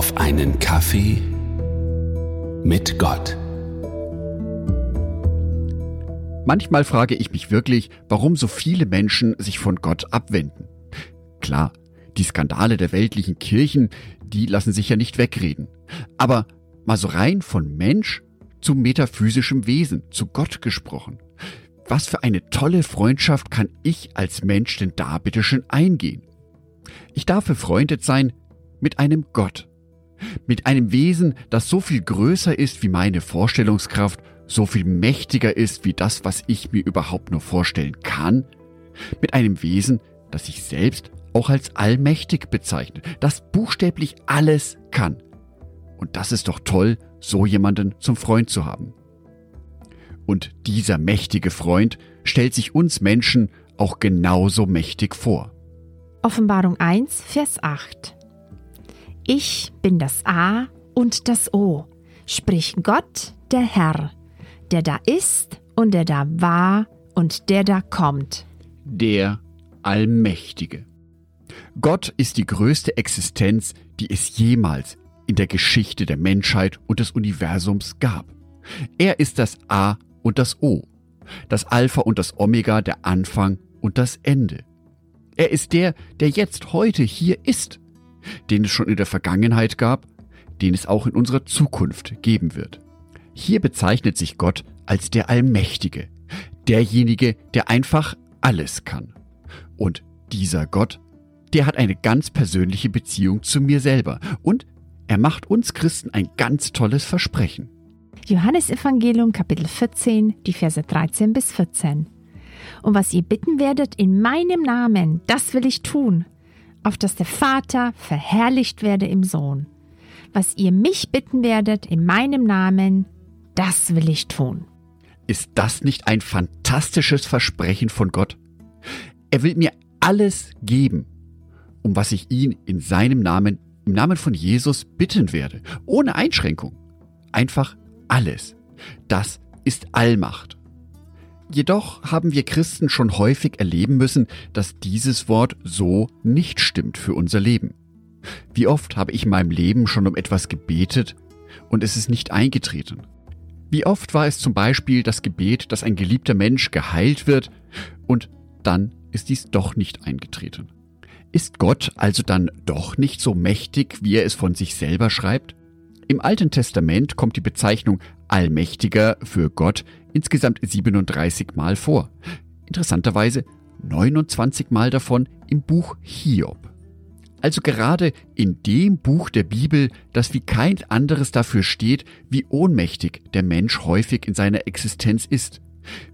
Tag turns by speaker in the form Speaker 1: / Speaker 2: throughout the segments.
Speaker 1: auf einen Kaffee mit Gott.
Speaker 2: Manchmal frage ich mich wirklich, warum so viele Menschen sich von Gott abwenden. Klar, die Skandale der weltlichen Kirchen, die lassen sich ja nicht wegreden. Aber mal so rein von Mensch zu metaphysischem Wesen, zu Gott gesprochen. Was für eine tolle Freundschaft kann ich als Mensch denn da bitte schön eingehen? Ich darf befreundet sein mit einem Gott. Mit einem Wesen, das so viel größer ist wie meine Vorstellungskraft, so viel mächtiger ist wie das, was ich mir überhaupt nur vorstellen kann. Mit einem Wesen, das sich selbst auch als allmächtig bezeichnet, das buchstäblich alles kann. Und das ist doch toll, so jemanden zum Freund zu haben. Und dieser mächtige Freund stellt sich uns Menschen auch genauso mächtig vor.
Speaker 3: Offenbarung 1, Vers 8. Ich bin das A und das O, sprich Gott, der Herr, der da ist und der da war und der da kommt.
Speaker 2: Der Allmächtige. Gott ist die größte Existenz, die es jemals in der Geschichte der Menschheit und des Universums gab. Er ist das A und das O, das Alpha und das Omega, der Anfang und das Ende. Er ist der, der jetzt heute hier ist, den es schon in der Vergangenheit gab, den es auch in unserer Zukunft geben wird. Hier bezeichnet sich Gott als der Allmächtige, derjenige, der einfach alles kann. Und dieser Gott, der hat eine ganz persönliche Beziehung zu mir selber und er macht uns Christen ein ganz tolles Versprechen.
Speaker 3: Johannes Evangelium Kapitel 14, die Verse 13 bis 14. Und was ihr bitten werdet in meinem Namen, das will ich tun, auf dass der Vater verherrlicht werde im Sohn. Was ihr mich bitten werdet in meinem Namen, das will ich tun.
Speaker 2: Ist das nicht ein fantastisches Versprechen von Gott? Er will mir alles geben, um was ich ihn in seinem Namen, im Namen von Jesus bitten werde, ohne Einschränkung. Einfach alles. Das ist Allmacht. Jedoch haben wir Christen schon häufig erleben müssen, dass dieses Wort so nicht stimmt für unser Leben. Wie oft habe ich in meinem Leben schon um etwas gebetet und es ist nicht eingetreten? Wie oft war es zum Beispiel das Gebet, dass ein geliebter Mensch geheilt wird und dann ist dies doch nicht eingetreten? Ist Gott also dann doch nicht so mächtig, wie er es von sich selber schreibt? Im Alten Testament kommt die Bezeichnung Allmächtiger für Gott insgesamt 37 Mal vor. Interessanterweise 29 Mal davon im Buch Hiob. Also gerade in dem Buch der Bibel, das wie kein anderes dafür steht, wie ohnmächtig der Mensch häufig in seiner Existenz ist,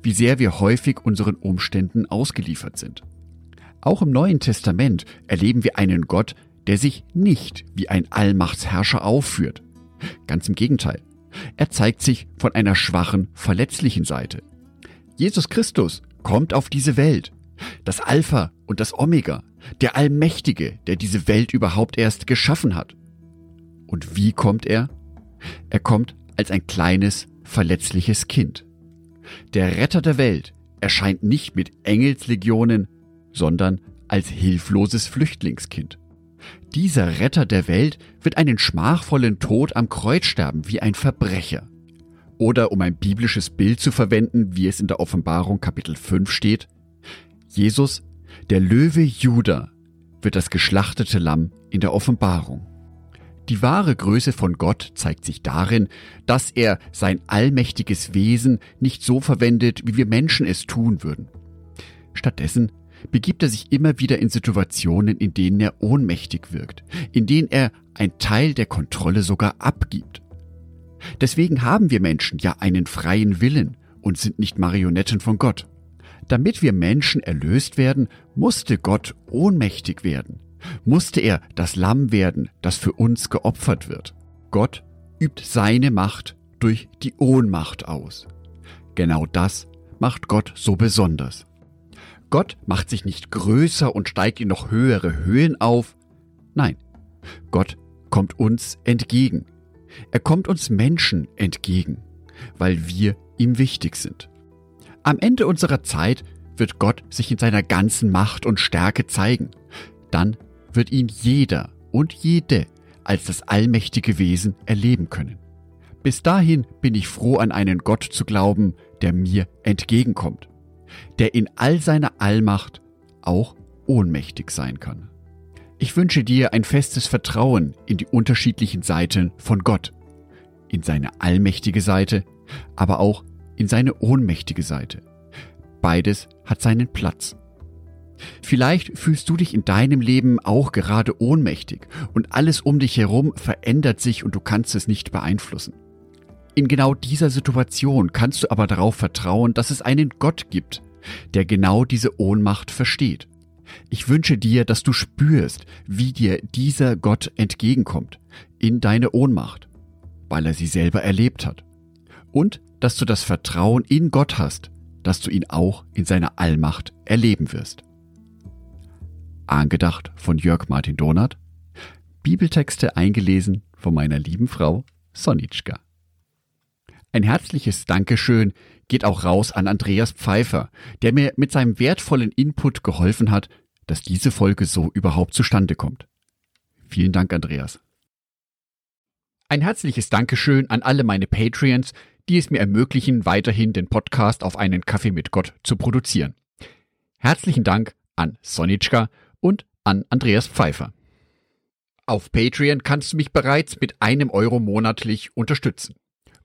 Speaker 2: wie sehr wir häufig unseren Umständen ausgeliefert sind. Auch im Neuen Testament erleben wir einen Gott, der sich nicht wie ein Allmachtsherrscher aufführt, Ganz im Gegenteil. Er zeigt sich von einer schwachen, verletzlichen Seite. Jesus Christus kommt auf diese Welt. Das Alpha und das Omega, der Allmächtige, der diese Welt überhaupt erst geschaffen hat. Und wie kommt er? Er kommt als ein kleines, verletzliches Kind. Der Retter der Welt erscheint nicht mit Engelslegionen, sondern als hilfloses Flüchtlingskind. Dieser Retter der Welt wird einen schmachvollen Tod am Kreuz sterben wie ein Verbrecher. Oder um ein biblisches Bild zu verwenden, wie es in der Offenbarung Kapitel 5 steht, Jesus, der Löwe Juda, wird das geschlachtete Lamm in der Offenbarung. Die wahre Größe von Gott zeigt sich darin, dass er sein allmächtiges Wesen nicht so verwendet, wie wir Menschen es tun würden. Stattdessen begibt er sich immer wieder in Situationen, in denen er ohnmächtig wirkt, in denen er ein Teil der Kontrolle sogar abgibt. Deswegen haben wir Menschen ja einen freien Willen und sind nicht Marionetten von Gott. Damit wir Menschen erlöst werden, musste Gott ohnmächtig werden, musste er das Lamm werden, das für uns geopfert wird. Gott übt seine Macht durch die Ohnmacht aus. Genau das macht Gott so besonders. Gott macht sich nicht größer und steigt in noch höhere Höhen auf. Nein, Gott kommt uns entgegen. Er kommt uns Menschen entgegen, weil wir ihm wichtig sind. Am Ende unserer Zeit wird Gott sich in seiner ganzen Macht und Stärke zeigen. Dann wird ihn jeder und jede als das allmächtige Wesen erleben können. Bis dahin bin ich froh an einen Gott zu glauben, der mir entgegenkommt, der in all seiner Allmacht auch ohnmächtig sein kann. Ich wünsche dir ein festes Vertrauen in die unterschiedlichen Seiten von Gott, in seine allmächtige Seite, aber auch in seine ohnmächtige Seite. Beides hat seinen Platz. Vielleicht fühlst du dich in deinem Leben auch gerade ohnmächtig und alles um dich herum verändert sich und du kannst es nicht beeinflussen. In genau dieser Situation kannst du aber darauf vertrauen, dass es einen Gott gibt, der genau diese Ohnmacht versteht. Ich wünsche dir, dass du spürst, wie dir dieser Gott entgegenkommt in deine Ohnmacht, weil er sie selber erlebt hat. Und dass du das Vertrauen in Gott hast, dass du ihn auch in seiner Allmacht erleben wirst. Angedacht von Jörg Martin Donath. Bibeltexte eingelesen von meiner lieben Frau Sonitschka. Ein herzliches Dankeschön geht auch raus an Andreas Pfeiffer, der mir mit seinem wertvollen Input geholfen hat, dass diese Folge so überhaupt zustande kommt. Vielen Dank, Andreas. Ein herzliches Dankeschön an alle meine Patreons, die es mir ermöglichen, weiterhin den Podcast auf einen Kaffee mit Gott zu produzieren. Herzlichen Dank an Sonitschka und an Andreas Pfeiffer. Auf Patreon kannst du mich bereits mit einem Euro monatlich unterstützen.